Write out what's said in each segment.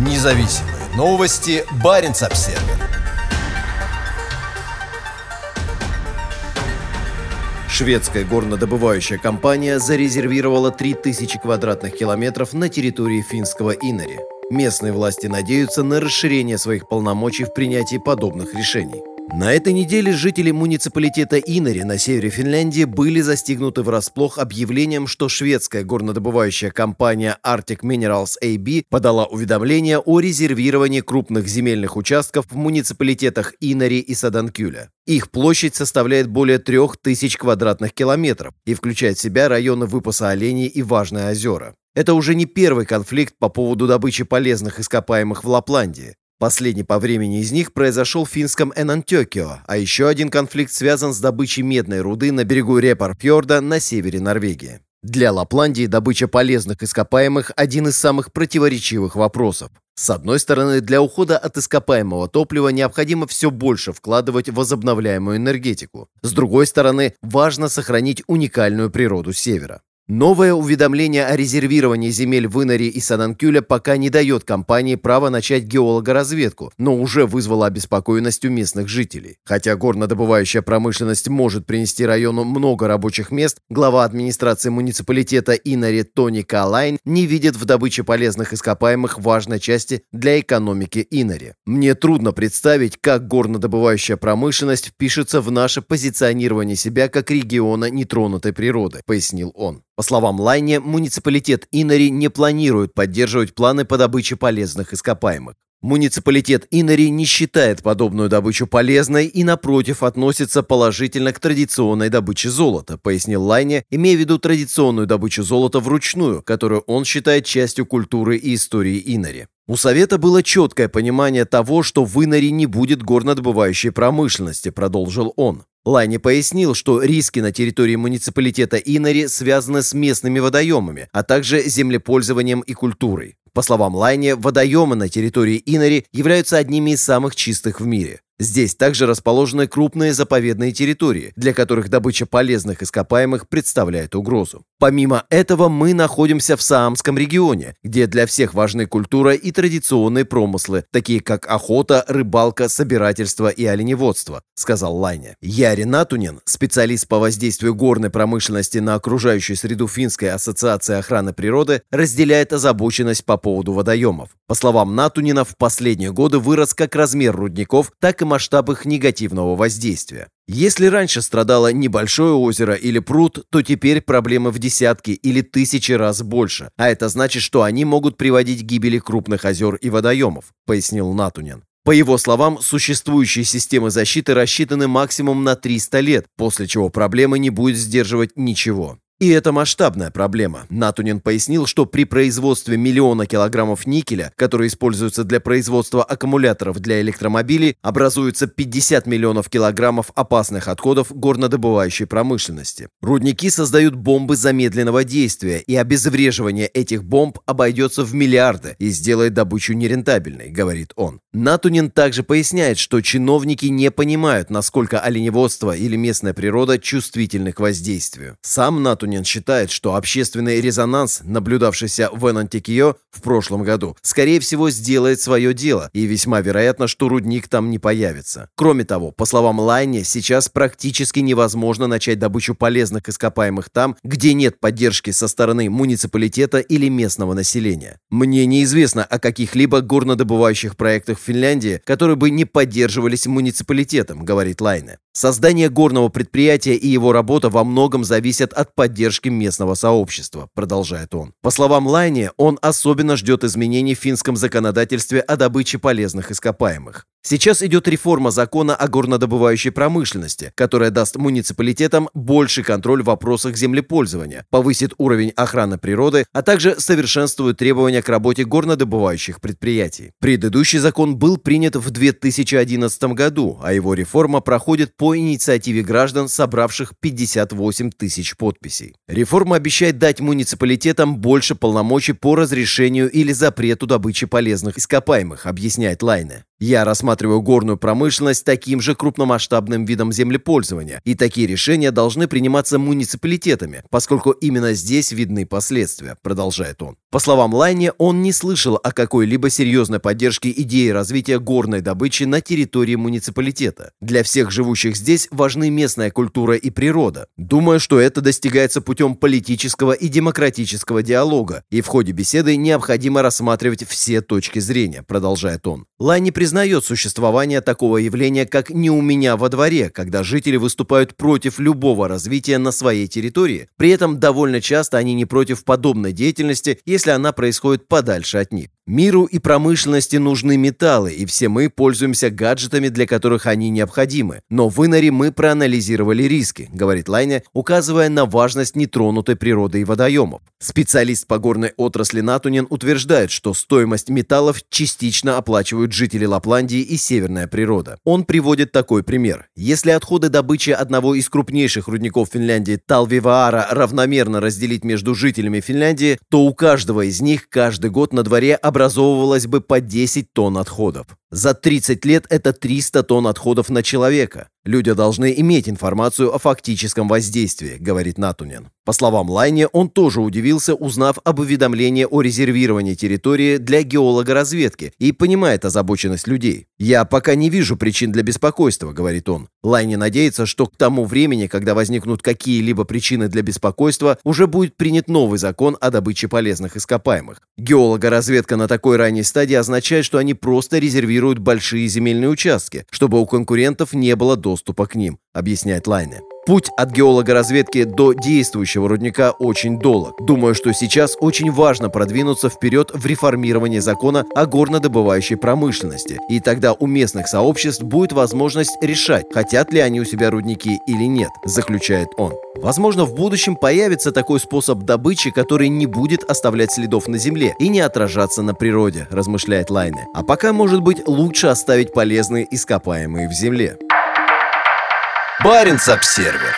Независимые новости. Барин обсерва Шведская горнодобывающая компания зарезервировала 3000 квадратных километров на территории финского Инари. Местные власти надеются на расширение своих полномочий в принятии подобных решений. На этой неделе жители муниципалитета Инари на севере Финляндии были застигнуты врасплох объявлением, что шведская горнодобывающая компания Arctic Minerals AB подала уведомление о резервировании крупных земельных участков в муниципалитетах Инари и Саданкюля. Их площадь составляет более 3000 квадратных километров и включает в себя районы выпаса оленей и важные озера. Это уже не первый конфликт по поводу добычи полезных ископаемых в Лапландии. Последний по времени из них произошел в финском Энантёкио, а еще один конфликт связан с добычей медной руды на берегу Репарфьорда на севере Норвегии. Для Лапландии добыча полезных ископаемых – один из самых противоречивых вопросов. С одной стороны, для ухода от ископаемого топлива необходимо все больше вкладывать в возобновляемую энергетику. С другой стороны, важно сохранить уникальную природу Севера. Новое уведомление о резервировании земель в Инаре и Сананкюля пока не дает компании право начать геологоразведку, но уже вызвало обеспокоенность у местных жителей. Хотя горнодобывающая промышленность может принести району много рабочих мест, глава администрации муниципалитета Инари Тони Калайн не видит в добыче полезных ископаемых важной части для экономики Инари. Мне трудно представить, как горнодобывающая промышленность впишется в наше позиционирование себя как региона нетронутой природы, пояснил он. По словам Лайне, муниципалитет Инари не планирует поддерживать планы по добыче полезных ископаемых. Муниципалитет Инари не считает подобную добычу полезной и, напротив, относится положительно к традиционной добыче золота, пояснил Лайне, имея в виду традиционную добычу золота вручную, которую он считает частью культуры и истории Инари. У Совета было четкое понимание того, что в Инари не будет горнодобывающей промышленности, продолжил он. Лайни пояснил, что риски на территории муниципалитета Инари связаны с местными водоемами, а также землепользованием и культурой. По словам Лайни, водоемы на территории Инари являются одними из самых чистых в мире. Здесь также расположены крупные заповедные территории, для которых добыча полезных ископаемых представляет угрозу. Помимо этого, мы находимся в Саамском регионе, где для всех важны культура и традиционные промыслы, такие как охота, рыбалка, собирательство и оленеводство, сказал Лайне. Яри Натунин, специалист по воздействию горной промышленности на окружающую среду Финской ассоциации охраны природы, разделяет озабоченность по поводу водоемов. По словам Натунина, в последние годы вырос как размер рудников, так и масштаб их негативного воздействия. Если раньше страдало небольшое озеро или пруд, то теперь проблемы в десятки или тысячи раз больше, а это значит, что они могут приводить к гибели крупных озер и водоемов, пояснил Натунин. По его словам, существующие системы защиты рассчитаны максимум на 300 лет, после чего проблемы не будет сдерживать ничего. И это масштабная проблема. Натунин пояснил, что при производстве миллиона килограммов никеля, который используется для производства аккумуляторов для электромобилей, образуется 50 миллионов килограммов опасных отходов горнодобывающей промышленности. Рудники создают бомбы замедленного действия, и обезвреживание этих бомб обойдется в миллиарды и сделает добычу нерентабельной, говорит он. Натунин также поясняет, что чиновники не понимают, насколько оленеводство или местная природа чувствительны к воздействию. Сам Натунин Сунин считает, что общественный резонанс, наблюдавшийся в Энантикио в прошлом году, скорее всего сделает свое дело, и весьма вероятно, что рудник там не появится. Кроме того, по словам Лайни, сейчас практически невозможно начать добычу полезных ископаемых там, где нет поддержки со стороны муниципалитета или местного населения. Мне неизвестно о каких-либо горнодобывающих проектах в Финляндии, которые бы не поддерживались муниципалитетом, говорит Лайне. Создание горного предприятия и его работа во многом зависят от поддержки местного сообщества, продолжает он. По словам Лайни, он особенно ждет изменений в финском законодательстве о добыче полезных ископаемых. Сейчас идет реформа закона о горнодобывающей промышленности, которая даст муниципалитетам больший контроль в вопросах землепользования, повысит уровень охраны природы, а также совершенствует требования к работе горнодобывающих предприятий. Предыдущий закон был принят в 2011 году, а его реформа проходит по инициативе граждан, собравших 58 тысяч подписей. Реформа обещает дать муниципалитетам больше полномочий по разрешению или запрету добычи полезных ископаемых, объясняет Лайне. Я рассматриваю горную промышленность таким же крупномасштабным видом землепользования, и такие решения должны приниматься муниципалитетами, поскольку именно здесь видны последствия, продолжает он. По словам Лайни, он не слышал о какой-либо серьезной поддержке идеи развития горной добычи на территории муниципалитета. Для всех живущих здесь важны местная культура и природа. Думаю, что это достигается путем политического и демократического диалога, и в ходе беседы необходимо рассматривать все точки зрения, продолжает он. Лайни признает существование такого явления, как «не у меня во дворе», когда жители выступают против любого развития на своей территории, при этом довольно часто они не против подобной деятельности, если она происходит подальше от них. Миру и промышленности нужны металлы, и все мы пользуемся гаджетами, для которых они необходимы. Но в Инаре мы проанализировали риски, говорит Лайне, указывая на важность нетронутой природы и водоемов. Специалист по горной отрасли Натунин утверждает, что стоимость металлов частично оплачивают жители Лапландии и северная природа. Он приводит такой пример. Если отходы добычи одного из крупнейших рудников Финляндии Талвиваара равномерно разделить между жителями Финляндии, то у каждого из них каждый год на дворе образовывалось бы по 10 тонн отходов. За 30 лет это 300 тонн отходов на человека. Люди должны иметь информацию о фактическом воздействии, говорит Натунин. По словам Лайне, он тоже удивился, узнав об уведомлении о резервировании территории для геологоразведки и понимает озабоченность людей. «Я пока не вижу причин для беспокойства», — говорит он. Лайне надеется, что к тому времени, когда возникнут какие-либо причины для беспокойства, уже будет принят новый закон о добыче полезных ископаемых. Геологоразведка на такой ранней стадии означает, что они просто резервируют большие земельные участки, чтобы у конкурентов не было доступа к ним, объясняет Лайне. Путь от геолога-разведки до действующего рудника очень долг. Думаю, что сейчас очень важно продвинуться вперед в реформировании закона о горнодобывающей промышленности. И тогда у местных сообществ будет возможность решать, хотят ли они у себя рудники или нет, заключает он. Возможно, в будущем появится такой способ добычи, который не будет оставлять следов на земле и не отражаться на природе, размышляет Лайне. А пока, может быть, лучше оставить полезные ископаемые в земле. Баренц-Обсервер.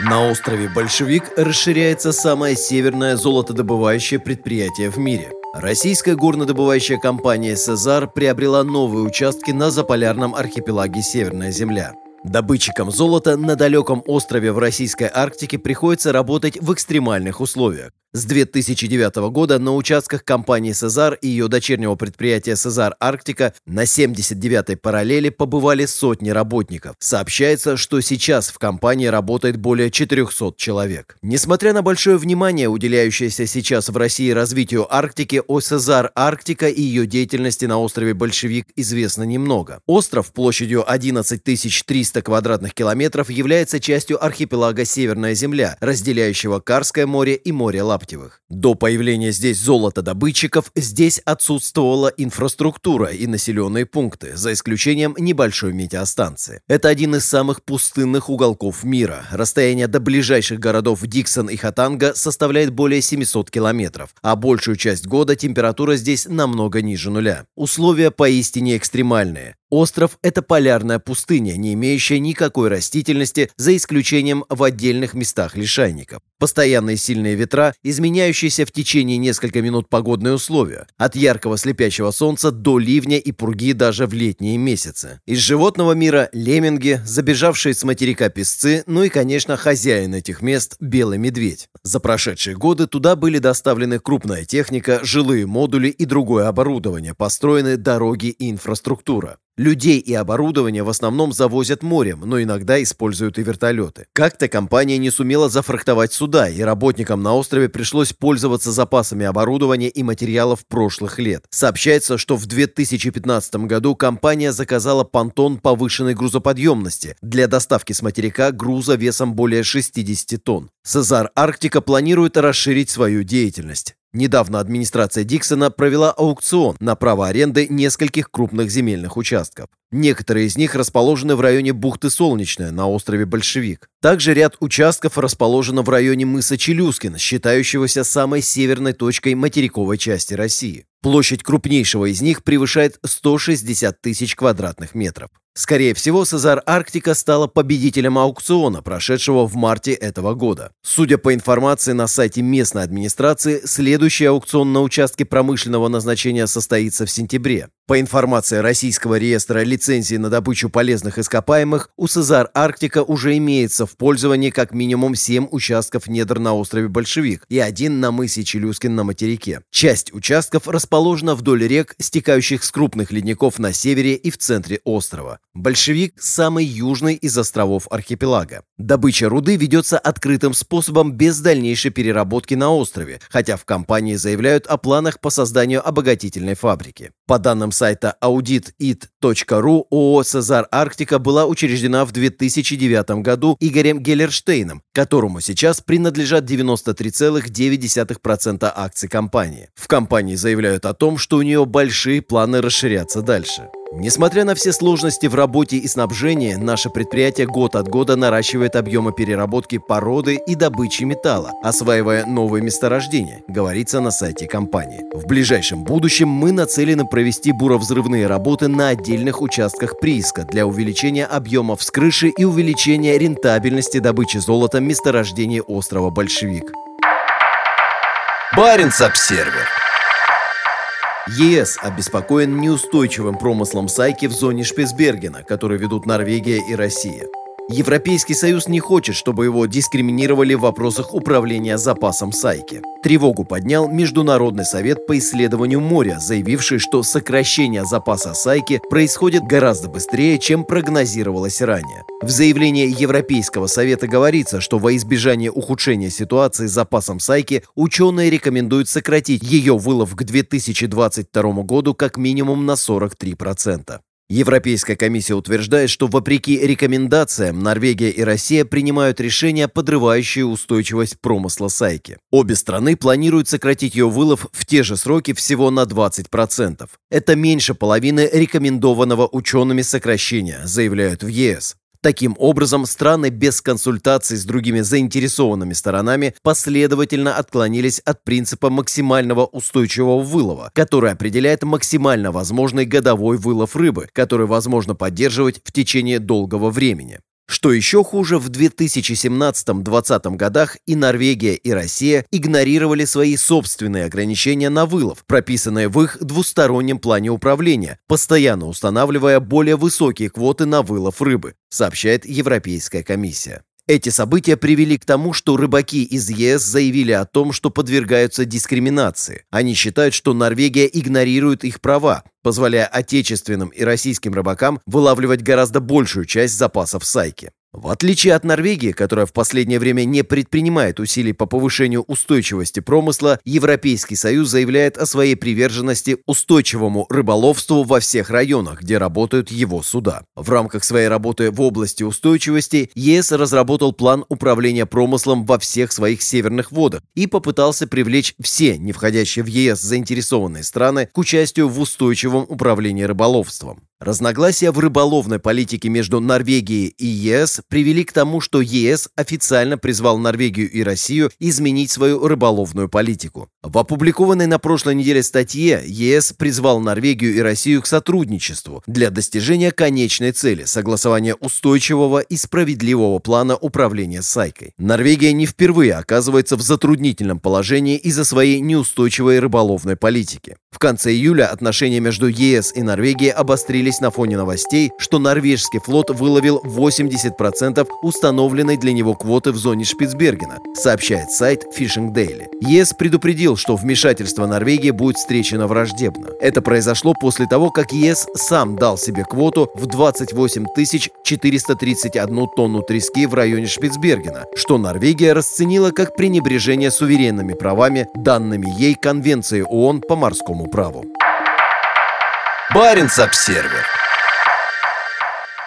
На острове Большевик расширяется самое северное золотодобывающее предприятие в мире. Российская горнодобывающая компания «Сезар» приобрела новые участки на заполярном архипелаге Северная Земля. Добытчикам золота на далеком острове в российской Арктике приходится работать в экстремальных условиях. С 2009 года на участках компании «Сезар» и ее дочернего предприятия «Сезар Арктика» на 79-й параллели побывали сотни работников. Сообщается, что сейчас в компании работает более 400 человек. Несмотря на большое внимание, уделяющееся сейчас в России развитию Арктики, о «Сезар Арктика» и ее деятельности на острове Большевик известно немного. Остров площадью 11 300 квадратных километров является частью архипелага Северная Земля, разделяющего Карское море и море. Лаптевых. До появления здесь золотодобытчиков здесь отсутствовала инфраструктура и населенные пункты, за исключением небольшой метеостанции. Это один из самых пустынных уголков мира. Расстояние до ближайших городов Диксон и Хатанга составляет более 700 километров, а большую часть года температура здесь намного ниже нуля. Условия поистине экстремальные. Остров – это полярная пустыня, не имеющая никакой растительности, за исключением в отдельных местах лишайников. Постоянные сильные ветра, изменяющиеся в течение нескольких минут погодные условия, от яркого слепящего солнца до ливня и пурги даже в летние месяцы. Из животного мира – лемминги, забежавшие с материка песцы, ну и, конечно, хозяин этих мест – белый медведь. За прошедшие годы туда были доставлены крупная техника, жилые модули и другое оборудование, построены дороги и инфраструктура. Людей и оборудование в основном завозят морем, но иногда используют и вертолеты. Как-то компания не сумела зафрахтовать суда, и работникам на острове пришлось пользоваться запасами оборудования и материалов прошлых лет. Сообщается, что в 2015 году компания заказала понтон повышенной грузоподъемности для доставки с материка груза весом более 60 тонн. Сезар Арктика планирует расширить свою деятельность. Недавно администрация Диксона провела аукцион на право аренды нескольких крупных земельных участков. Некоторые из них расположены в районе бухты Солнечная на острове Большевик. Также ряд участков расположено в районе мыса Челюскин, считающегося самой северной точкой материковой части России. Площадь крупнейшего из них превышает 160 тысяч квадратных метров. Скорее всего, Сезар Арктика стала победителем аукциона, прошедшего в марте этого года. Судя по информации на сайте местной администрации, следующий аукцион на участке промышленного назначения состоится в сентябре. По информации Российского реестра лицензий на добычу полезных ископаемых, у Сазар Арктика уже имеется в пользовании как минимум 7 участков недр на острове Большевик и один на мысе Челюскин на материке. Часть участков расположена вдоль рек, стекающих с крупных ледников на севере и в центре острова. Большевик – самый южный из островов архипелага. Добыча руды ведется открытым способом без дальнейшей переработки на острове, хотя в компании заявляют о планах по созданию обогатительной фабрики. По данным сайта auditit.ru ООО «Сезар Арктика» была учреждена в 2009 году Игорем Геллерштейном, которому сейчас принадлежат 93,9% акций компании. В компании заявляют о том, что у нее большие планы расширяться дальше. Несмотря на все сложности в работе и снабжении, наше предприятие год от года наращивает объемы переработки породы и добычи металла, осваивая новые месторождения, говорится на сайте компании. В ближайшем будущем мы нацелены провести буровзрывные работы на отдельных участках прииска для увеличения объемов с крыши и увеличения рентабельности добычи золота месторождений острова Большевик. Баренц-Обсервер ЕС обеспокоен неустойчивым промыслом сайки в зоне Шпицбергена, который ведут Норвегия и Россия. Европейский Союз не хочет, чтобы его дискриминировали в вопросах управления запасом сайки. Тревогу поднял Международный совет по исследованию моря, заявивший, что сокращение запаса сайки происходит гораздо быстрее, чем прогнозировалось ранее. В заявлении Европейского совета говорится, что во избежание ухудшения ситуации с запасом сайки ученые рекомендуют сократить ее вылов к 2022 году как минимум на 43%. Европейская комиссия утверждает, что вопреки рекомендациям Норвегия и Россия принимают решения, подрывающие устойчивость промысла сайки. Обе страны планируют сократить ее вылов в те же сроки всего на 20%. Это меньше половины рекомендованного учеными сокращения, заявляют в ЕС. Таким образом, страны без консультаций с другими заинтересованными сторонами последовательно отклонились от принципа максимального устойчивого вылова, который определяет максимально возможный годовой вылов рыбы, который возможно поддерживать в течение долгого времени. Что еще хуже, в 2017-2020 годах и Норвегия, и Россия игнорировали свои собственные ограничения на вылов, прописанные в их двустороннем плане управления, постоянно устанавливая более высокие квоты на вылов рыбы, сообщает Европейская комиссия. Эти события привели к тому, что рыбаки из ЕС заявили о том, что подвергаются дискриминации. Они считают, что Норвегия игнорирует их права, позволяя отечественным и российским рыбакам вылавливать гораздо большую часть запасов сайки. В отличие от Норвегии, которая в последнее время не предпринимает усилий по повышению устойчивости промысла, Европейский Союз заявляет о своей приверженности устойчивому рыболовству во всех районах, где работают его суда. В рамках своей работы в области устойчивости ЕС разработал план управления промыслом во всех своих северных водах и попытался привлечь все не входящие в ЕС заинтересованные страны к участию в устойчивом управлении рыболовством. Разногласия в рыболовной политике между Норвегией и ЕС привели к тому, что ЕС официально призвал Норвегию и Россию изменить свою рыболовную политику. В опубликованной на прошлой неделе статье ЕС призвал Норвегию и Россию к сотрудничеству для достижения конечной цели – согласования устойчивого и справедливого плана управления Сайкой. Норвегия не впервые оказывается в затруднительном положении из-за своей неустойчивой рыболовной политики. В конце июля отношения между ЕС и Норвегией обострились на фоне новостей, что норвежский флот выловил 80% установленной для него квоты в зоне Шпицбергена, сообщает сайт Fishing Daily. ЕС предупредил, что вмешательство Норвегии будет встречено враждебно. Это произошло после того, как ЕС сам дал себе квоту в 28 431 тонну трески в районе Шпицбергена, что Норвегия расценила как пренебрежение суверенными правами, данными ей Конвенцией ООН по морскому праву. Баренц-Обсервер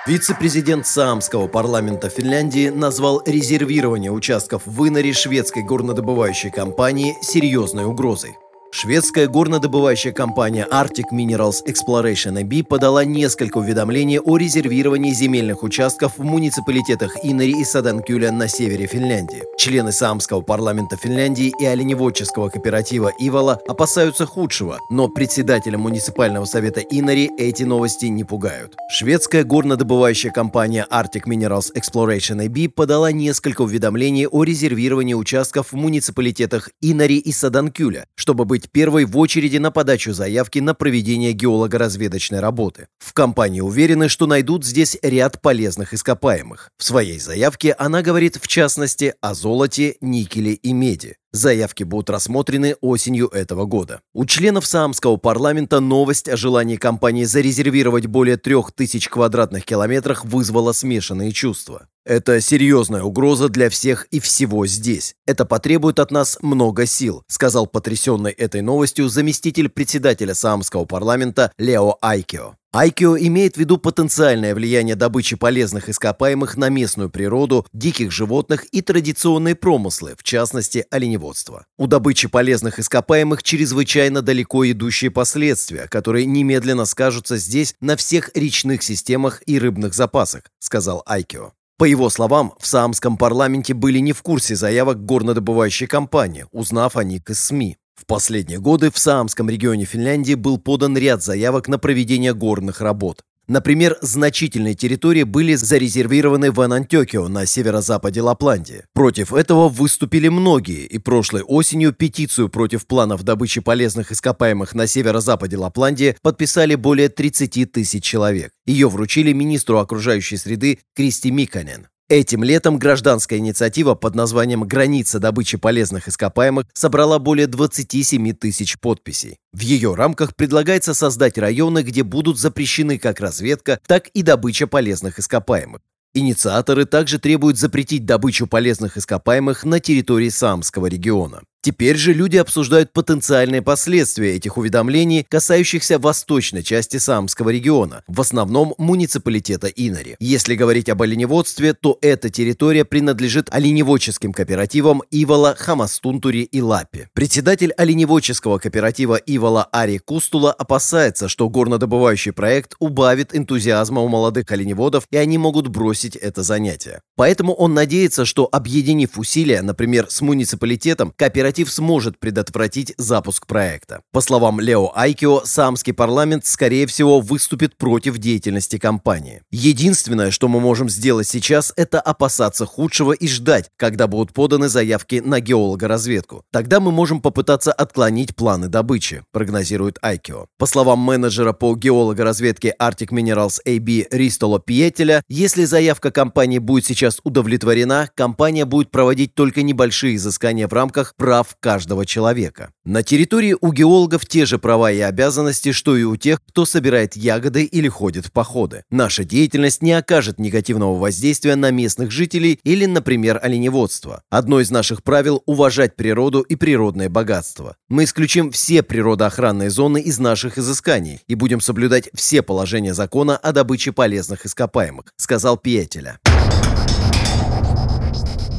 Вице-президент Саамского парламента Финляндии назвал резервирование участков в Иноре шведской горнодобывающей компании серьезной угрозой. Шведская горнодобывающая компания Arctic Minerals Exploration AB подала несколько уведомлений о резервировании земельных участков в муниципалитетах Инори и Саданкюля на севере Финляндии. Члены Самского парламента Финляндии и оленеводческого кооператива Ивала опасаются худшего, но председателя муниципального совета Инори эти новости не пугают. Шведская горнодобывающая компания Arctic Minerals Exploration AB подала несколько уведомлений о резервировании участков в муниципалитетах Инори и Саданкюля, чтобы быть быть первой в очереди на подачу заявки на проведение геолого-разведочной работы. В компании уверены, что найдут здесь ряд полезных ископаемых. В своей заявке она говорит в частности о золоте, никеле и меди. Заявки будут рассмотрены осенью этого года. У членов Саамского парламента новость о желании компании зарезервировать более трех тысяч квадратных километров вызвала смешанные чувства. Это серьезная угроза для всех и всего здесь. Это потребует от нас много сил, сказал потрясенный этой новостью заместитель председателя Саамского парламента Лео Айкио. Айкио имеет в виду потенциальное влияние добычи полезных ископаемых на местную природу, диких животных и традиционные промыслы, в частности, оленеводство. У добычи полезных ископаемых чрезвычайно далеко идущие последствия, которые немедленно скажутся здесь на всех речных системах и рыбных запасах, сказал Айкио. По его словам, в Саамском парламенте были не в курсе заявок горнодобывающей компании, узнав о них из СМИ. В последние годы в Саамском регионе Финляндии был подан ряд заявок на проведение горных работ. Например, значительные территории были зарезервированы в Анантекио на северо-западе Лапландии. Против этого выступили многие, и прошлой осенью петицию против планов добычи полезных ископаемых на северо-западе Лапландии подписали более 30 тысяч человек. Ее вручили министру окружающей среды Кристи Миканен. Этим летом гражданская инициатива под названием «Граница добычи полезных ископаемых» собрала более 27 тысяч подписей. В ее рамках предлагается создать районы, где будут запрещены как разведка, так и добыча полезных ископаемых. Инициаторы также требуют запретить добычу полезных ископаемых на территории Самского региона. Теперь же люди обсуждают потенциальные последствия этих уведомлений, касающихся восточной части Самского региона, в основном муниципалитета Инари. Если говорить об оленеводстве, то эта территория принадлежит оленеводческим кооперативам Ивола, Хамастунтури и Лапи. Председатель оленеводческого кооператива Ивола Ари Кустула опасается, что горнодобывающий проект убавит энтузиазма у молодых оленеводов, и они могут бросить это занятие. Поэтому он надеется, что объединив усилия, например, с муниципалитетом, кооператив кооператив сможет предотвратить запуск проекта. По словам Лео Айкио, самский парламент, скорее всего, выступит против деятельности компании. Единственное, что мы можем сделать сейчас, это опасаться худшего и ждать, когда будут поданы заявки на геологоразведку. Тогда мы можем попытаться отклонить планы добычи, прогнозирует Айкио. По словам менеджера по геологоразведке Arctic Minerals AB Ристоло Пиетеля, если заявка компании будет сейчас удовлетворена, компания будет проводить только небольшие изыскания в рамках прав прав каждого человека. На территории у геологов те же права и обязанности, что и у тех, кто собирает ягоды или ходит в походы. Наша деятельность не окажет негативного воздействия на местных жителей или, например, оленеводство. Одно из наших правил – уважать природу и природное богатство. Мы исключим все природоохранные зоны из наших изысканий и будем соблюдать все положения закона о добыче полезных ископаемых, сказал Пиетеля.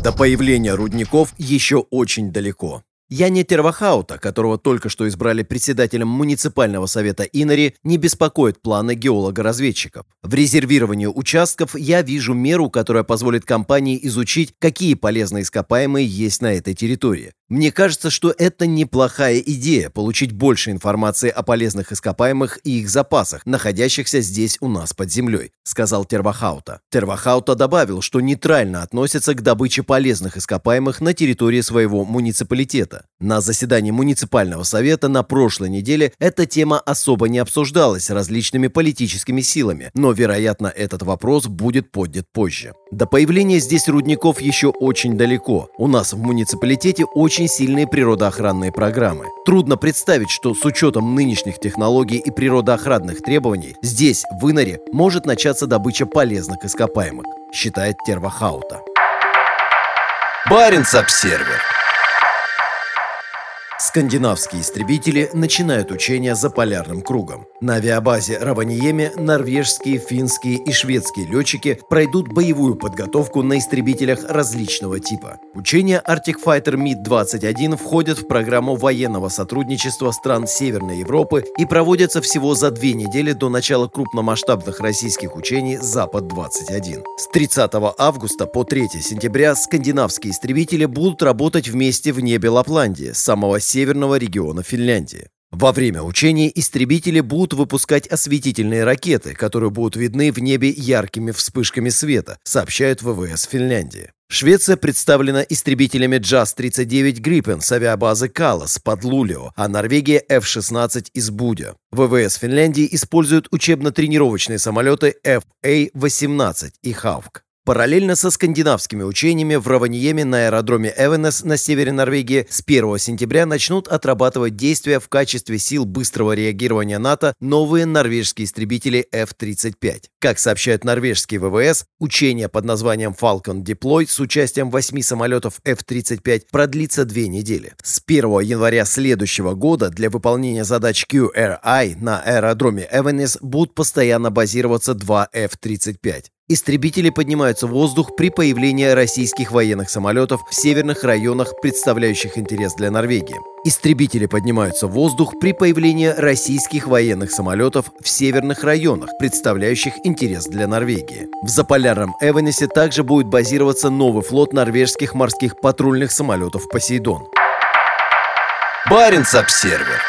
До появления рудников еще очень далеко. Яне Тервахаута, которого только что избрали председателем муниципального совета Инари, не беспокоит планы геолога-разведчиков. В резервировании участков я вижу меру, которая позволит компании изучить, какие полезные ископаемые есть на этой территории. Мне кажется, что это неплохая идея – получить больше информации о полезных ископаемых и их запасах, находящихся здесь у нас под землей, сказал Тервахаута. Тервахаута добавил, что нейтрально относится к добыче полезных ископаемых на территории своего муниципалитета. На заседании муниципального совета на прошлой неделе эта тема особо не обсуждалась различными политическими силами, но, вероятно, этот вопрос будет поднят позже. До появления здесь рудников еще очень далеко. У нас в муниципалитете очень сильные природоохранные программы. Трудно представить, что с учетом нынешних технологий и природоохранных требований здесь, в Инаре, может начаться добыча полезных ископаемых, считает Тервахаута. Баренц-обсервер Скандинавские истребители начинают учения за полярным кругом. На авиабазе Раваниеме норвежские, финские и шведские летчики пройдут боевую подготовку на истребителях различного типа. Учения Arctic Fighter MiG-21 входят в программу военного сотрудничества стран Северной Европы и проводятся всего за две недели до начала крупномасштабных российских учений «Запад-21». С 30 августа по 3 сентября скандинавские истребители будут работать вместе в небе Лапландии с самого северного региона Финляндии. Во время учений истребители будут выпускать осветительные ракеты, которые будут видны в небе яркими вспышками света, сообщают ВВС Финляндии. Швеция представлена истребителями JAS-39 Gripen с авиабазы Калас под Лулио, а Норвегия F-16 из Будя. ВВС Финляндии используют учебно-тренировочные самолеты FA-18 и Хавк. Параллельно со скандинавскими учениями в Раваньеме на аэродроме Эвенес на севере Норвегии с 1 сентября начнут отрабатывать действия в качестве сил быстрого реагирования НАТО новые норвежские истребители F-35. Как сообщают норвежские ВВС, учение под названием Falcon Deploy с участием восьми самолетов F-35 продлится две недели. С 1 января следующего года для выполнения задач QRI на аэродроме Эвенес будут постоянно базироваться два F-35. Истребители поднимаются в воздух при появлении российских военных самолетов в северных районах, представляющих интерес для Норвегии. Истребители поднимаются в воздух при появлении российских военных самолетов в северных районах, представляющих интерес для Норвегии. В заполярном Эванесе также будет базироваться новый флот норвежских морских патрульных самолетов «Посейдон». Баренц-Обсервер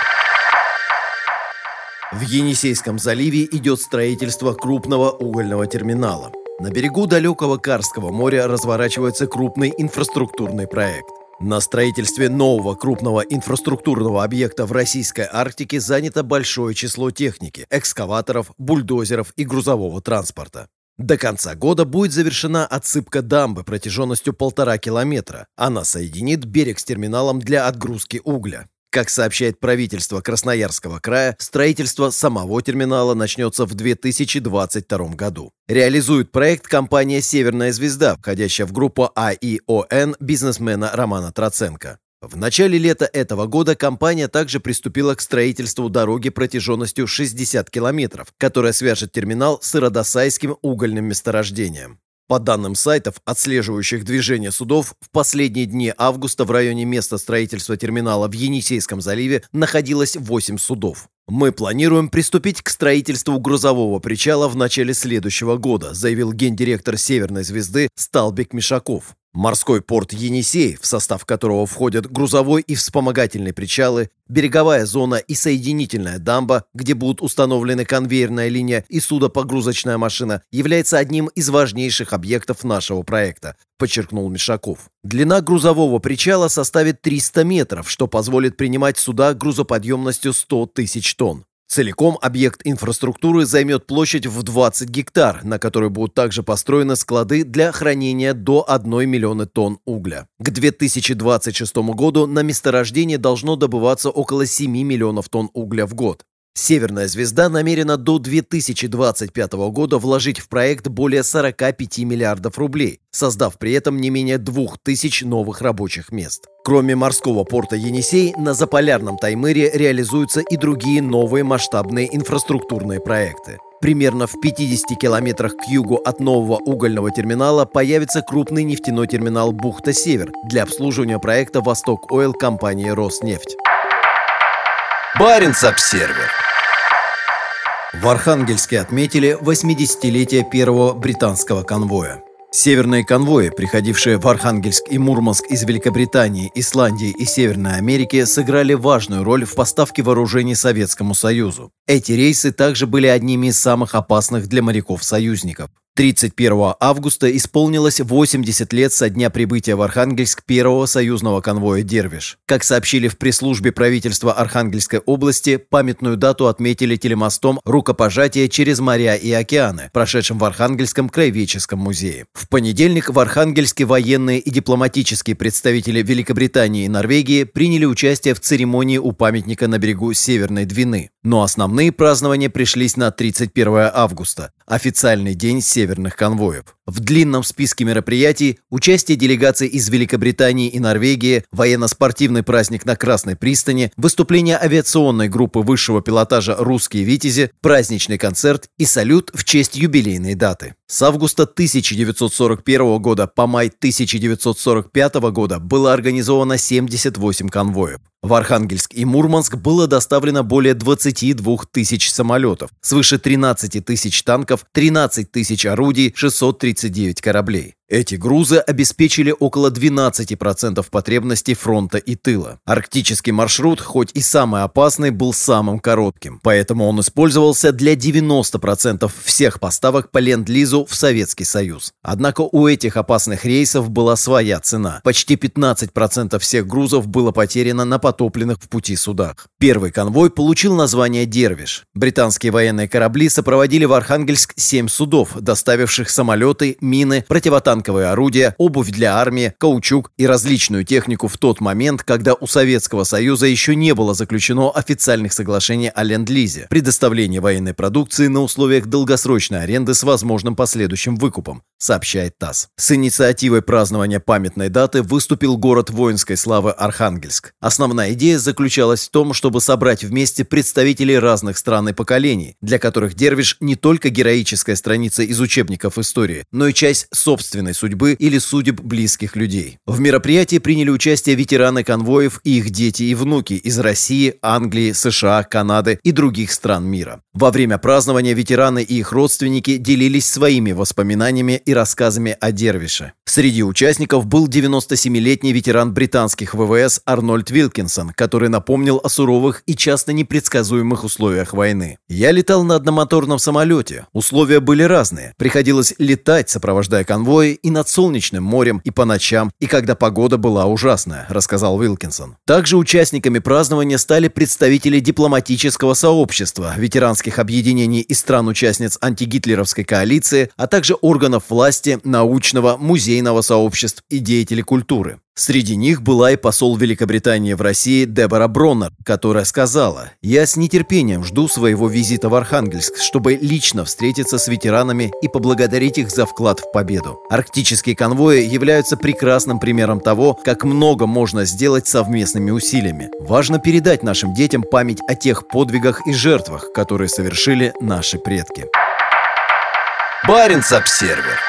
в Енисейском заливе идет строительство крупного угольного терминала. На берегу далекого Карского моря разворачивается крупный инфраструктурный проект. На строительстве нового крупного инфраструктурного объекта в российской Арктике занято большое число техники, экскаваторов, бульдозеров и грузового транспорта. До конца года будет завершена отсыпка дамбы протяженностью полтора километра. Она соединит берег с терминалом для отгрузки угля. Как сообщает правительство Красноярского края, строительство самого терминала начнется в 2022 году. Реализует проект компания «Северная звезда», входящая в группу АИОН бизнесмена Романа Троценко. В начале лета этого года компания также приступила к строительству дороги протяженностью 60 километров, которая свяжет терминал с Иродосайским угольным месторождением. По данным сайтов, отслеживающих движение судов, в последние дни августа в районе места строительства терминала в Енисейском заливе находилось 8 судов. «Мы планируем приступить к строительству грузового причала в начале следующего года», заявил гендиректор «Северной звезды» Сталбек Мишаков. Морской порт Енисей, в состав которого входят грузовой и вспомогательные причалы, береговая зона и соединительная дамба, где будут установлены конвейерная линия и судопогрузочная машина, является одним из важнейших объектов нашего проекта, подчеркнул Мишаков. Длина грузового причала составит 300 метров, что позволит принимать суда грузоподъемностью 100 тысяч тонн. Целиком объект инфраструктуры займет площадь в 20 гектар, на которой будут также построены склады для хранения до 1 миллиона тонн угля. К 2026 году на месторождении должно добываться около 7 миллионов тонн угля в год. Северная звезда намерена до 2025 года вложить в проект более 45 миллиардов рублей, создав при этом не менее 2000 новых рабочих мест. Кроме морского порта Енисей, на заполярном Таймыре реализуются и другие новые масштабные инфраструктурные проекты. Примерно в 50 километрах к югу от нового угольного терминала появится крупный нефтяной терминал «Бухта-Север» для обслуживания проекта «Восток Ойл» компании «Роснефть». Баренц-Обсервер В Архангельске отметили 80-летие первого британского конвоя. Северные конвои, приходившие в Архангельск и Мурманск из Великобритании, Исландии и Северной Америки, сыграли важную роль в поставке вооружений Советскому Союзу. Эти рейсы также были одними из самых опасных для моряков-союзников. 31 августа исполнилось 80 лет со дня прибытия в Архангельск первого союзного конвоя «Дервиш». Как сообщили в пресс-службе правительства Архангельской области, памятную дату отметили телемостом рукопожатия через моря и океаны, прошедшим в Архангельском краеведческом музее. В понедельник в Архангельске военные и дипломатические представители Великобритании и Норвегии приняли участие в церемонии у памятника на берегу Северной Двины. Но основные празднования пришлись на 31 августа, официальный день северных конвоев. В длинном списке мероприятий участие делегаций из Великобритании и Норвегии, военно-спортивный праздник на Красной пристани, выступление авиационной группы высшего пилотажа «Русские Витязи», праздничный концерт и салют в честь юбилейной даты. С августа 1941 года по май 1945 года было организовано 78 конвоев. В Архангельск и Мурманск было доставлено более 22 тысяч самолетов, свыше 13 тысяч танков, 13 тысяч орудий, 639 кораблей. Эти грузы обеспечили около 12% потребностей фронта и тыла. Арктический маршрут, хоть и самый опасный, был самым коротким, поэтому он использовался для 90% всех поставок по Ленд-Лизу в Советский Союз. Однако у этих опасных рейсов была своя цена. Почти 15% всех грузов было потеряно на потопленных в пути судах. Первый конвой получил название «Дервиш». Британские военные корабли сопроводили в Архангельск 7 судов, доставивших самолеты, мины, противотанковые танковые орудия, обувь для армии, каучук и различную технику в тот момент, когда у Советского Союза еще не было заключено официальных соглашений о Ленд-Лизе, предоставлении военной продукции на условиях долгосрочной аренды с возможным последующим выкупом, сообщает ТАСС. С инициативой празднования памятной даты выступил город воинской славы Архангельск. Основная идея заключалась в том, чтобы собрать вместе представителей разных стран и поколений, для которых Дервиш не только героическая страница из учебников истории, но и часть собственной собственной судьбы или судеб близких людей. В мероприятии приняли участие ветераны конвоев и их дети и внуки из России, Англии, США, Канады и других стран мира. Во время празднования ветераны и их родственники делились своими воспоминаниями и рассказами о Дервише. Среди участников был 97-летний ветеран британских ВВС Арнольд Вилкинсон, который напомнил о суровых и часто непредсказуемых условиях войны. «Я летал на одномоторном самолете. Условия были разные. Приходилось летать, сопровождая конвои, и над Солнечным морем, и по ночам, и когда погода была ужасная», — рассказал Вилкинсон. Также участниками празднования стали представители дипломатического сообщества, ветеранских объединений и стран-участниц антигитлеровской коалиции, а также органов власти, научного, музейного сообществ и деятели культуры. Среди них была и посол Великобритании в России Дебора Броннер, которая сказала «Я с нетерпением жду своего визита в Архангельск, чтобы лично встретиться с ветеранами и поблагодарить их за вклад в победу. Арктические конвои являются прекрасным примером того, как много можно сделать совместными усилиями. Важно передать нашим детям память о тех подвигах и жертвах, которые совершили наши предки». Баренц-Обсервер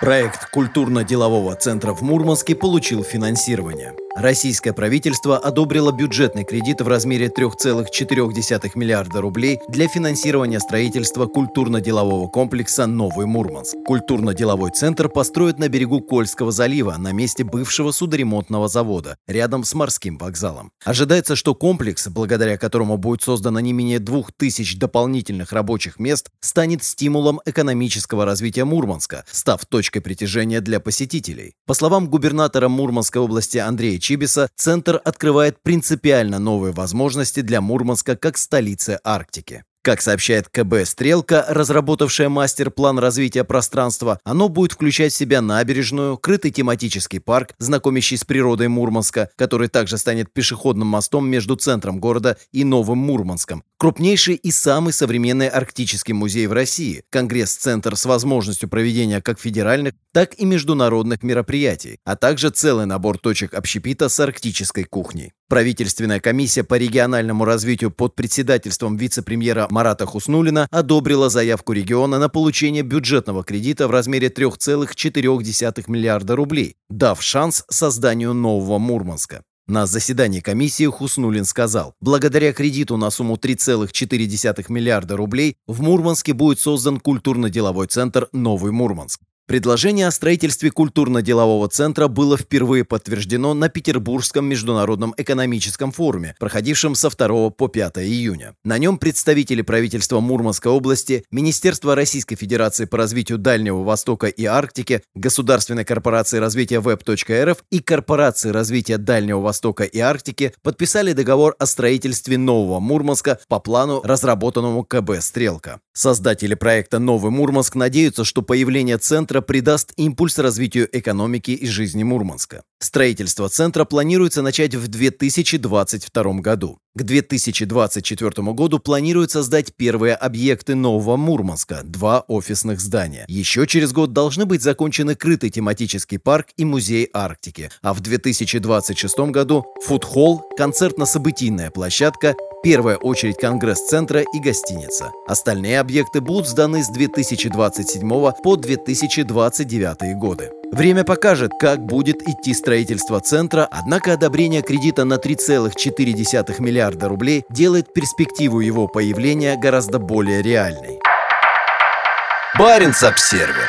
Проект культурно-делового центра в Мурманске получил финансирование. Российское правительство одобрило бюджетный кредит в размере 3,4 миллиарда рублей для финансирования строительства культурно-делового комплекса «Новый Мурманск». Культурно-деловой центр построят на берегу Кольского залива, на месте бывшего судоремонтного завода, рядом с морским вокзалом. Ожидается, что комплекс, благодаря которому будет создано не менее 2000 дополнительных рабочих мест, станет стимулом экономического развития Мурманска, став точкой притяжения для посетителей. По словам губернатора Мурманской области Андрея Чибиса центр открывает принципиально новые возможности для Мурманска как столицы Арктики. Как сообщает КБ «Стрелка», разработавшая мастер-план развития пространства, оно будет включать в себя набережную, крытый тематический парк, знакомящий с природой Мурманска, который также станет пешеходным мостом между центром города и Новым Мурманском, крупнейший и самый современный арктический музей в России, конгресс-центр с возможностью проведения как федеральных, так и международных мероприятий, а также целый набор точек общепита с арктической кухней. Правительственная комиссия по региональному развитию под председательством вице-премьера Марата Хуснулина одобрила заявку региона на получение бюджетного кредита в размере 3,4 миллиарда рублей, дав шанс созданию нового Мурманска. На заседании комиссии Хуснулин сказал, благодаря кредиту на сумму 3,4 миллиарда рублей в Мурманске будет создан культурно-деловой центр «Новый Мурманск». Предложение о строительстве культурно-делового центра было впервые подтверждено на Петербургском международном экономическом форуме, проходившем со 2 по 5 июня. На нем представители правительства Мурманской области, Министерства Российской Федерации по развитию Дальнего Востока и Арктики, Государственной корпорации развития Web.рф и Корпорации развития Дальнего Востока и Арктики подписали договор о строительстве нового Мурманска по плану, разработанному КБ «Стрелка». Создатели проекта «Новый Мурманск» надеются, что появление центра придаст импульс развитию экономики и жизни Мурманска. Строительство центра планируется начать в 2022 году. К 2024 году планируется сдать первые объекты нового Мурманска – два офисных здания. Еще через год должны быть закончены крытый тематический парк и музей Арктики, а в 2026 году – фудхолл, концертно-событийная площадка первая очередь Конгресс-центра и гостиница. Остальные объекты будут сданы с 2027 по 2029 годы. Время покажет, как будет идти строительство центра, однако одобрение кредита на 3,4 миллиарда рублей делает перспективу его появления гораздо более реальной. Баренц-Обсервер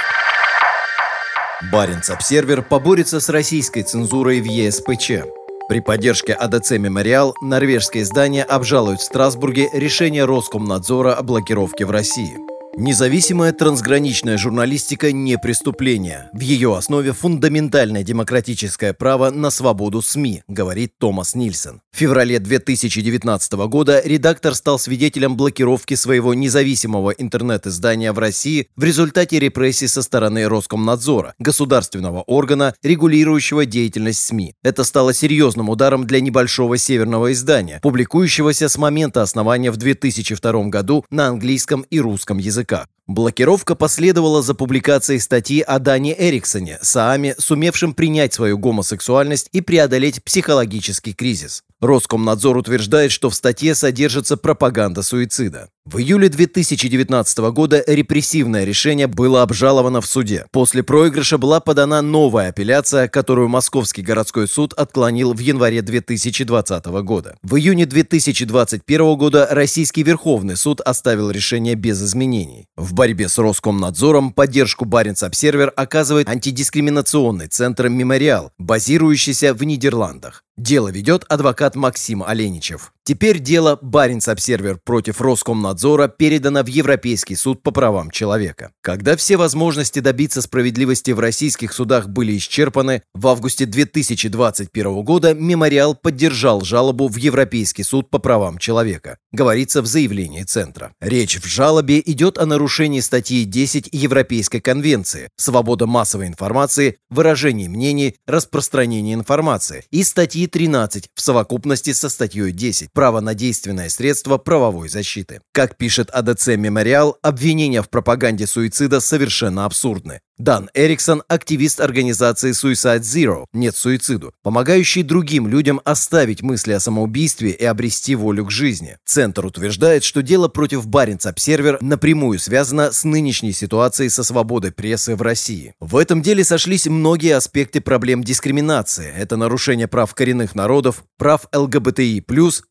Баренц-Обсервер поборется с российской цензурой в ЕСПЧ. При поддержке АДЦ «Мемориал» норвежское издание обжалует в Страсбурге решение Роскомнадзора о блокировке в России. Независимая трансграничная журналистика не преступление. В ее основе фундаментальное демократическое право на свободу СМИ, говорит Томас Нильсон. В феврале 2019 года редактор стал свидетелем блокировки своего независимого интернет-издания в России в результате репрессий со стороны Роскомнадзора, государственного органа, регулирующего деятельность СМИ. Это стало серьезным ударом для небольшого северного издания, публикующегося с момента основания в 2002 году на английском и русском языках языках. Блокировка последовала за публикацией статьи о Дане Эриксоне, Сааме, сумевшем принять свою гомосексуальность и преодолеть психологический кризис. Роскомнадзор утверждает, что в статье содержится пропаганда суицида. В июле 2019 года репрессивное решение было обжаловано в суде. После проигрыша была подана новая апелляция, которую Московский городской суд отклонил в январе 2020 года. В июне 2021 года Российский Верховный суд оставил решение без изменений. В борьбе с Роскомнадзором поддержку Баренц-Обсервер оказывает антидискриминационный центр «Мемориал», базирующийся в Нидерландах. Дело ведет адвокат Максим Оленичев. Теперь дело Баренц-Обсервер против Роскомнадзора передано в Европейский суд по правам человека. Когда все возможности добиться справедливости в российских судах были исчерпаны, в августе 2021 года «Мемориал» поддержал жалобу в Европейский суд по правам человека, говорится в заявлении Центра. Речь в жалобе идет о нарушении статьи 10 Европейской конвенции «Свобода массовой информации, выражение мнений, распространение информации» и статьи статьи 13 в совокупности со статьей 10 «Право на действенное средство правовой защиты». Как пишет АДЦ «Мемориал», обвинения в пропаганде суицида совершенно абсурдны. Дан Эриксон – активист организации Suicide Zero – «Нет суициду», помогающий другим людям оставить мысли о самоубийстве и обрести волю к жизни. Центр утверждает, что дело против Баренц Обсервер напрямую связано с нынешней ситуацией со свободой прессы в России. В этом деле сошлись многие аспекты проблем дискриминации. Это нарушение прав коренных народов, прав ЛГБТИ+,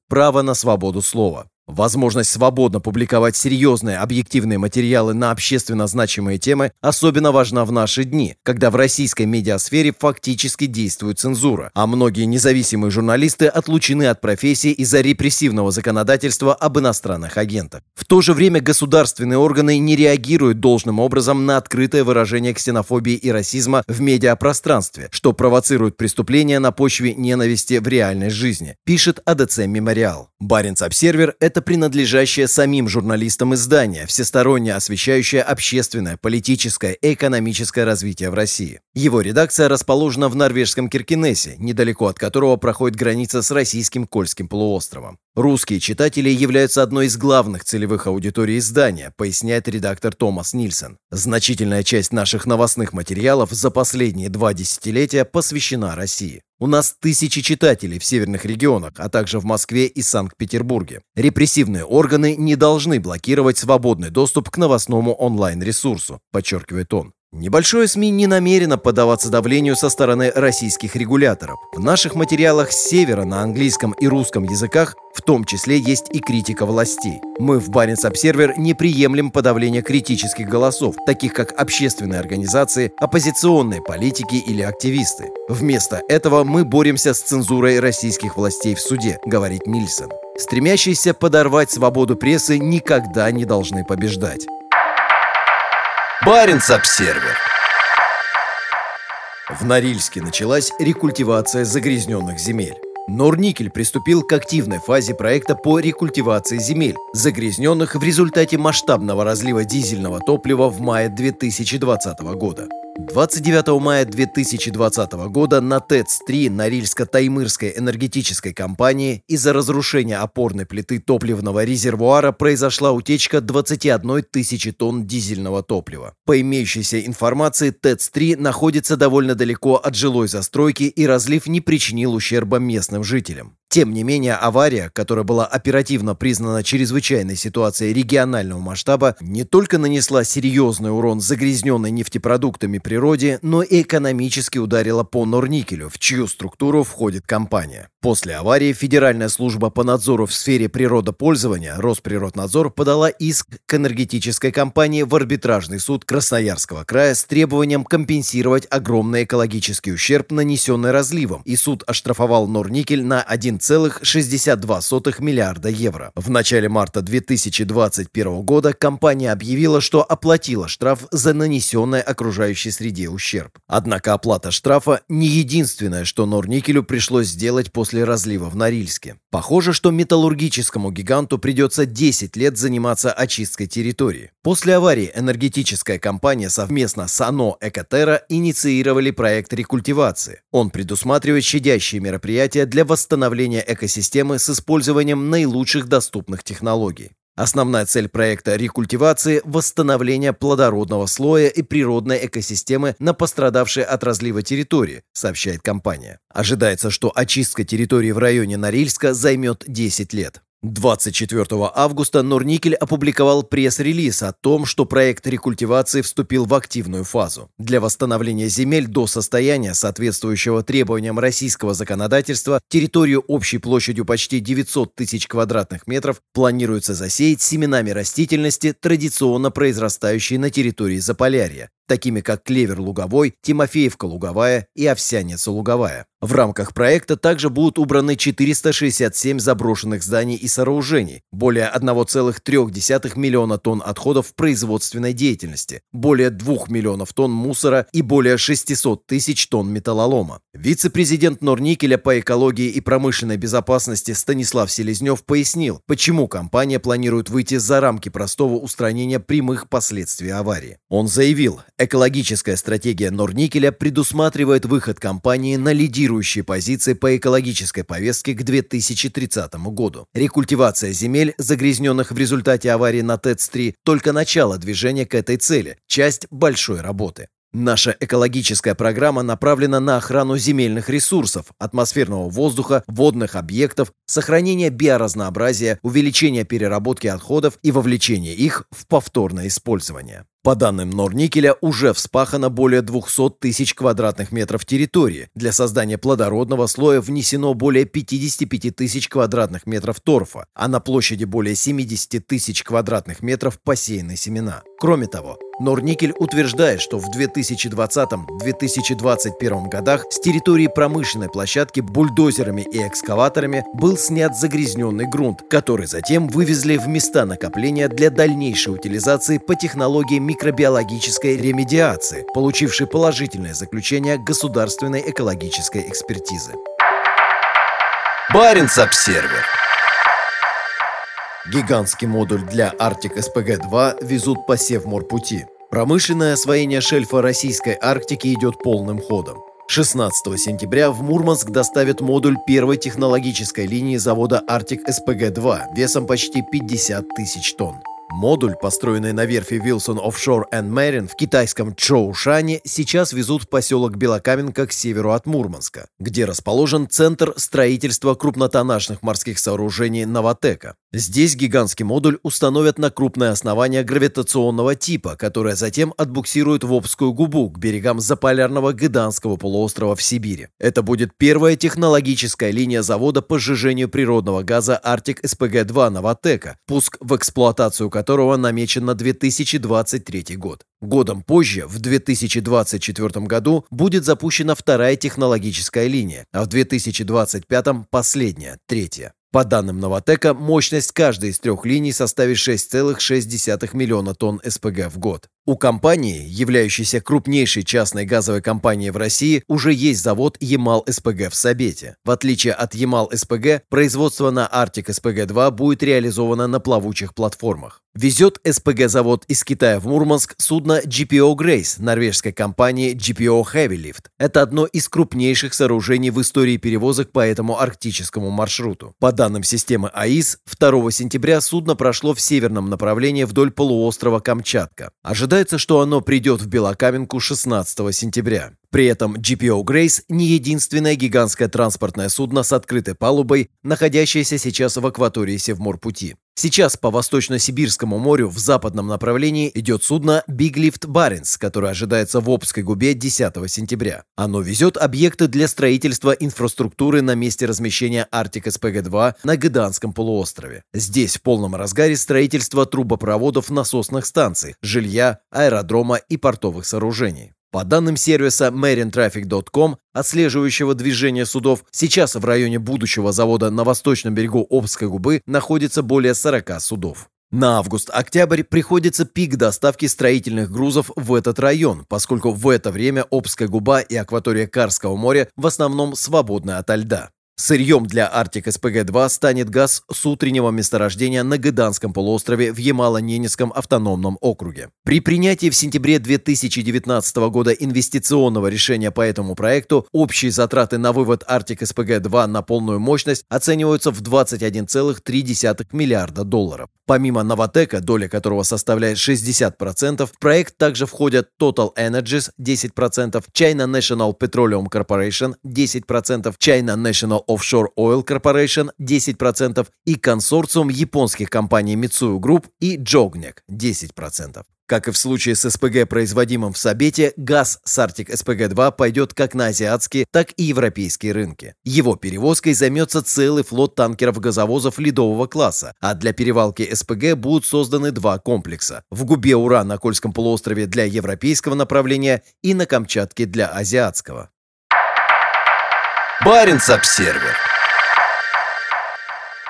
право на свободу слова. Возможность свободно публиковать серьезные объективные материалы на общественно значимые темы особенно важна в наши дни, когда в российской медиасфере фактически действует цензура, а многие независимые журналисты отлучены от профессии из-за репрессивного законодательства об иностранных агентах. В то же время государственные органы не реагируют должным образом на открытое выражение ксенофобии и расизма в медиапространстве, что провоцирует преступления на почве ненависти в реальной жизни, пишет АДЦ «Мемориал». Баренц-Обсервер – это принадлежащее самим журналистам издания, всесторонне освещающее общественное, политическое и экономическое развитие в России. Его редакция расположена в норвежском Киркинессе, недалеко от которого проходит граница с российским Кольским полуостровом. Русские читатели являются одной из главных целевых аудиторий издания, поясняет редактор Томас Нильсон. Значительная часть наших новостных материалов за последние два десятилетия посвящена России. У нас тысячи читателей в северных регионах, а также в Москве и Санкт-Петербурге. Репрессивные органы не должны блокировать свободный доступ к новостному онлайн-ресурсу, подчеркивает он. Небольшое СМИ не намерено поддаваться давлению со стороны российских регуляторов. В наших материалах с севера на английском и русском языках в том числе есть и критика властей. Мы в Баренц Обсервер не приемлем подавление критических голосов, таких как общественные организации, оппозиционные политики или активисты. Вместо этого мы боремся с цензурой российских властей в суде, говорит Нильсон. Стремящиеся подорвать свободу прессы никогда не должны побеждать. Баренц-Обсервер В Норильске началась рекультивация загрязненных земель. Норникель приступил к активной фазе проекта по рекультивации земель, загрязненных в результате масштабного разлива дизельного топлива в мае 2020 года. 29 мая 2020 года на ТЭЦ-3 Норильско-Таймырской энергетической компании из-за разрушения опорной плиты топливного резервуара произошла утечка 21 тысячи тонн дизельного топлива. По имеющейся информации, ТЭЦ-3 находится довольно далеко от жилой застройки и разлив не причинил ущерба местным жителям. Тем не менее, авария, которая была оперативно признана чрезвычайной ситуацией регионального масштаба, не только нанесла серьезный урон загрязненной нефтепродуктами природе, но экономически ударила по Норникелю, в чью структуру входит компания. После аварии Федеральная служба по надзору в сфере природопользования Росприроднадзор подала иск к энергетической компании в арбитражный суд Красноярского края с требованием компенсировать огромный экологический ущерб, нанесенный разливом, и суд оштрафовал Норникель на 1,62 миллиарда евро. В начале марта 2021 года компания объявила, что оплатила штраф за нанесенный окружающей среде ущерб. Однако оплата штрафа не единственное, что Норникелю пришлось сделать после разлива в Норильске. Похоже, что металлургическому гиганту придется 10 лет заниматься очисткой территории. После аварии энергетическая компания совместно с АНО «Экотера» инициировали проект рекультивации. Он предусматривает щадящие мероприятия для восстановления экосистемы с использованием наилучших доступных технологий. Основная цель проекта рекультивации – восстановление плодородного слоя и природной экосистемы на пострадавшей от разлива территории, сообщает компания. Ожидается, что очистка территории в районе Норильска займет 10 лет. 24 августа Норникель опубликовал пресс-релиз о том, что проект рекультивации вступил в активную фазу. Для восстановления земель до состояния, соответствующего требованиям российского законодательства, территорию общей площадью почти 900 тысяч квадратных метров планируется засеять семенами растительности, традиционно произрастающей на территории Заполярья, такими как клевер луговой, Тимофеевка луговая и овсяница луговая. В рамках проекта также будут убраны 467 заброшенных зданий и сооружений, более 1,3 миллиона тонн отходов производственной деятельности, более 2 миллионов тонн мусора и более 600 тысяч тонн металлолома. Вице-президент Норникеля по экологии и промышленной безопасности Станислав Селезнев пояснил, почему компания планирует выйти за рамки простого устранения прямых последствий аварии. Он заявил, экологическая стратегия Норникеля предусматривает выход компании на лидирующие позиции по экологической повестке к 2030 году. Рекультивация земель, загрязненных в результате аварии на ТЭЦ-3, только начало движения к этой цели, часть большой работы. Наша экологическая программа направлена на охрану земельных ресурсов, атмосферного воздуха, водных объектов, сохранение биоразнообразия, увеличение переработки отходов и вовлечение их в повторное использование. По данным Норникеля, уже вспахано более 200 тысяч квадратных метров территории. Для создания плодородного слоя внесено более 55 тысяч квадратных метров торфа, а на площади более 70 тысяч квадратных метров посеяны семена. Кроме того, Норникель утверждает, что в 2020-2021 годах с территории промышленной площадки бульдозерами и экскаваторами был снят загрязненный грунт, который затем вывезли в места накопления для дальнейшей утилизации по технологии микробиологической ремедиации, получившей положительное заключение государственной экологической экспертизы. Баренц-Обсервер Гигантский модуль для Arctic SPG-2 везут по Севморпути. Промышленное освоение шельфа российской Арктики идет полным ходом. 16 сентября в Мурманск доставят модуль первой технологической линии завода Arctic SPG-2 весом почти 50 тысяч тонн. Модуль, построенный на верфи Wilson Offshore and Marine в китайском Чоушане, сейчас везут в поселок Белокаменка к северу от Мурманска, где расположен Центр строительства крупнотоннажных морских сооружений «Новотека». Здесь гигантский модуль установят на крупное основание гравитационного типа, которое затем отбуксирует в Обскую губу к берегам заполярного Гыданского полуострова в Сибири. Это будет первая технологическая линия завода по сжижению природного газа Arctic SPG-2 «Новотека», пуск в эксплуатацию которого намечен на 2023 год. Годом позже, в 2024 году, будет запущена вторая технологическая линия, а в 2025 – последняя, третья. По данным Новотека, мощность каждой из трех линий составит 6,6 миллиона тонн СПГ в год. У компании, являющейся крупнейшей частной газовой компанией в России, уже есть завод Ямал-СПГ в Сабете. В отличие от Ямал-СПГ, производство на Arctic СПГ-2 будет реализовано на плавучих платформах. Везет СПГ-завод из Китая в Мурманск судно GPO Grace норвежской компании GPO Heavy Lift. Это одно из крупнейших сооружений в истории перевозок по этому арктическому маршруту. По данным системы АИС, 2 сентября судно прошло в северном направлении вдоль полуострова Камчатка. Ожидается, что оно придет в Белокаменку 16 сентября. При этом GPO Grace не единственное гигантское транспортное судно с открытой палубой, находящееся сейчас в акватории Севморпути. Сейчас по Восточно-Сибирскому морю в западном направлении идет судно Big Lift Barents, которое ожидается в Обской губе 10 сентября. Оно везет объекты для строительства инфраструктуры на месте размещения Arctic SPG-2 на Гыданском полуострове. Здесь в полном разгаре строительство трубопроводов насосных станций, жилья, аэродрома и портовых сооружений. По данным сервиса marintraffic.com, отслеживающего движение судов, сейчас в районе будущего завода на восточном берегу Обской губы находится более 40 судов. На август-октябрь приходится пик доставки строительных грузов в этот район, поскольку в это время Обская губа и акватория Карского моря в основном свободны ото льда. Сырьем для Arctic SPG-2 станет газ с утреннего месторождения на Гыданском полуострове в Ямало-Ненецком автономном округе. При принятии в сентябре 2019 года инвестиционного решения по этому проекту общие затраты на вывод Arctic SPG-2 на полную мощность оцениваются в 21,3 миллиарда долларов. Помимо Новотека, доля которого составляет 60%, в проект также входят Total Energies 10%, China National Petroleum Corporation 10%, China National Offshore Oil Corporation 10% и консорциум японских компаний Mitsui Group и Jognek 10%. Как и в случае с СПГ, производимым в Сабете, газ с Arctic SPG-2 пойдет как на азиатские, так и европейские рынки. Его перевозкой займется целый флот танкеров-газовозов ледового класса, а для перевалки СПГ будут созданы два комплекса. В Губе Ура на Кольском полуострове для европейского направления и на Камчатке для азиатского. Баренц-Обсервер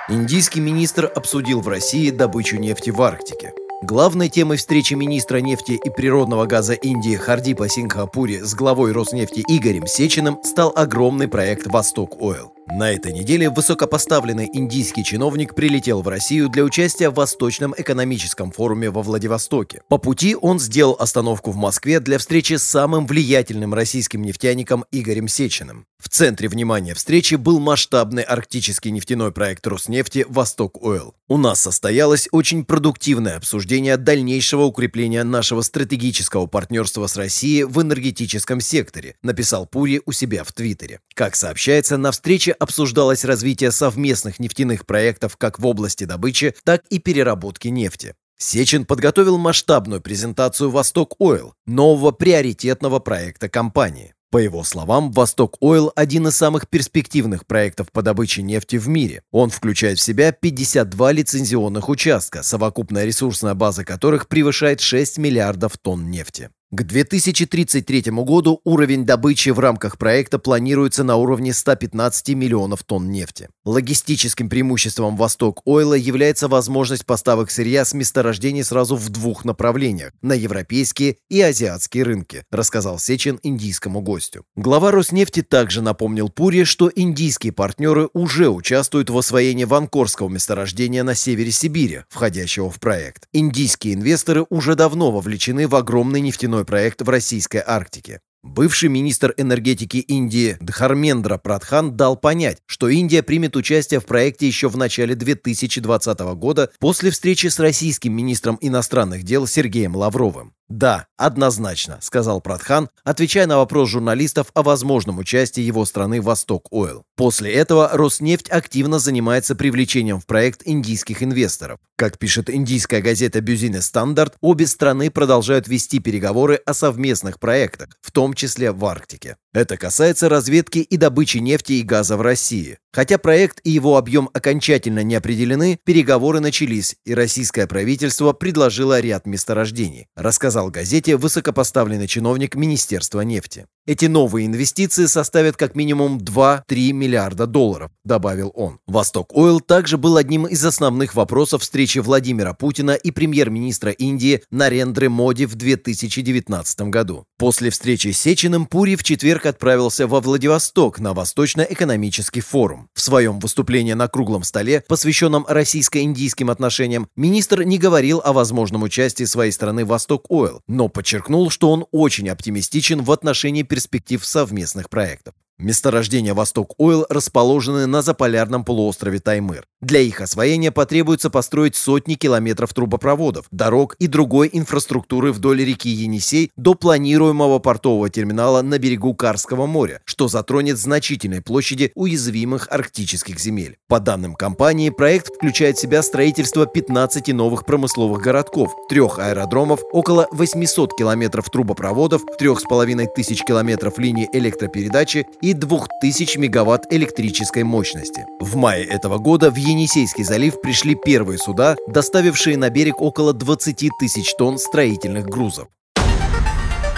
Индийский министр обсудил в России добычу нефти в Арктике. Главной темой встречи министра нефти и природного газа Индии Хардипа Сингхапури с главой Роснефти Игорем Сечиным стал огромный проект «Восток Ойл». На этой неделе высокопоставленный индийский чиновник прилетел в Россию для участия в Восточном экономическом форуме во Владивостоке. По пути он сделал остановку в Москве для встречи с самым влиятельным российским нефтяником Игорем Сечиным. В центре внимания встречи был масштабный арктический нефтяной проект Роснефти «Восток Ойл». У нас состоялось очень продуктивное обсуждение дальнейшего укрепления нашего стратегического партнерства с Россией в энергетическом секторе, написал Пури у себя в Твиттере. Как сообщается, на встрече обсуждалось развитие совместных нефтяных проектов как в области добычи, так и переработки нефти. Сечин подготовил масштабную презентацию «Восток Ойл», нового приоритетного проекта компании. По его словам, «Восток Ойл» – один из самых перспективных проектов по добыче нефти в мире. Он включает в себя 52 лицензионных участка, совокупная ресурсная база которых превышает 6 миллиардов тонн нефти. К 2033 году уровень добычи в рамках проекта планируется на уровне 115 миллионов тонн нефти. Логистическим преимуществом Восток Ойла является возможность поставок сырья с месторождений сразу в двух направлениях – на европейские и азиатские рынки, рассказал Сечин индийскому гостю. Глава Роснефти также напомнил Пури, что индийские партнеры уже участвуют в освоении Ванкорского месторождения на севере Сибири, входящего в проект. Индийские инвесторы уже давно вовлечены в огромный нефтяной проект в российской Арктике. Бывший министр энергетики Индии Дхармендра Прадхан дал понять, что Индия примет участие в проекте еще в начале 2020 года после встречи с российским министром иностранных дел Сергеем Лавровым. «Да, однозначно», — сказал Прадхан, отвечая на вопрос журналистов о возможном участии его страны «Восток Ойл». После этого Роснефть активно занимается привлечением в проект индийских инвесторов. Как пишет индийская газета «Business Standard», обе страны продолжают вести переговоры о совместных проектах, в том числе в Арктике. Это касается разведки и добычи нефти и газа в России. Хотя проект и его объем окончательно не определены, переговоры начались, и российское правительство предложило ряд месторождений, рассказал газете высокопоставленный чиновник Министерства нефти. Эти новые инвестиции составят как минимум 2-3 миллиарда долларов, добавил он. Восток Ойл также был одним из основных вопросов встречи Владимира Путина и премьер-министра Индии Нарендры Моди в 2019 году. После встречи с Сечиным Пури в четверг отправился во Владивосток на Восточно-экономический форум. В своем выступлении на круглом столе, посвященном российско-индийским отношениям, министр не говорил о возможном участии своей страны в Восток Ойл, но подчеркнул, что он очень оптимистичен в отношении перспектив совместных проектов. Месторождения «Восток Ойл» расположены на заполярном полуострове Таймыр. Для их освоения потребуется построить сотни километров трубопроводов, дорог и другой инфраструктуры вдоль реки Енисей до планируемого портового терминала на берегу Карского моря, что затронет значительной площади уязвимых арктических земель. По данным компании, проект включает в себя строительство 15 новых промысловых городков, трех аэродромов, около 800 километров трубопроводов, 3500 километров линий электропередачи и 2000 мегаватт электрической мощности. В мае этого года в Енисейский залив пришли первые суда, доставившие на берег около 20 тысяч тонн строительных грузов.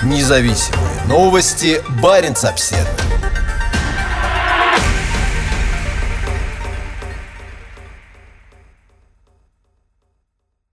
Независимые новости. Барин обседный.